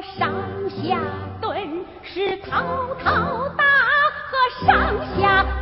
上下蹲，是滔滔大河上下蹲。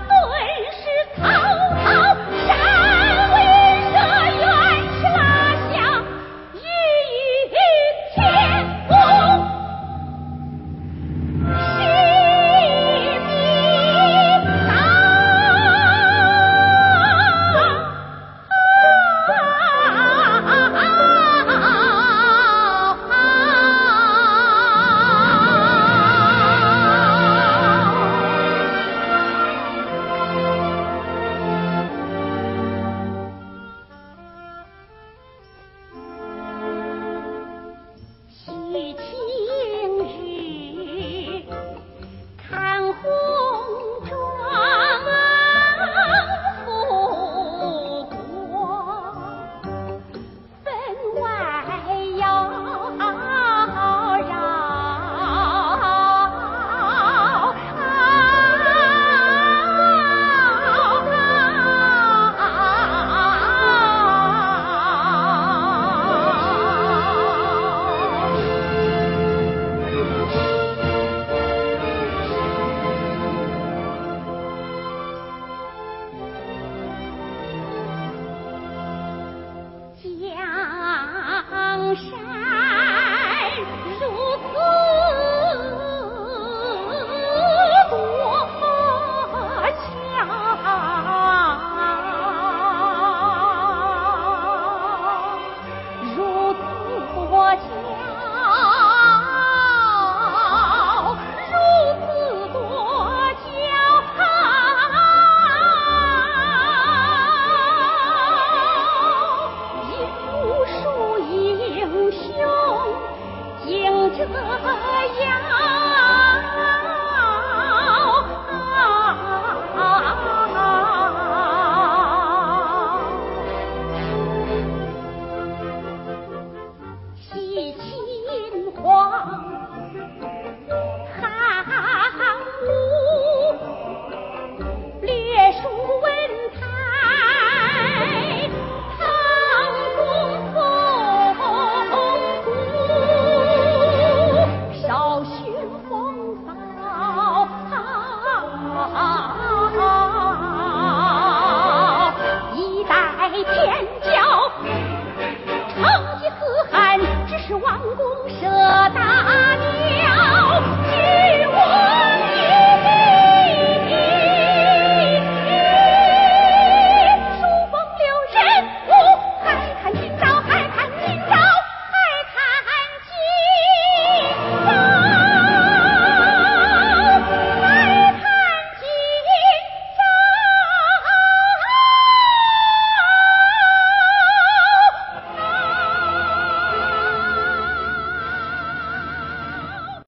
啊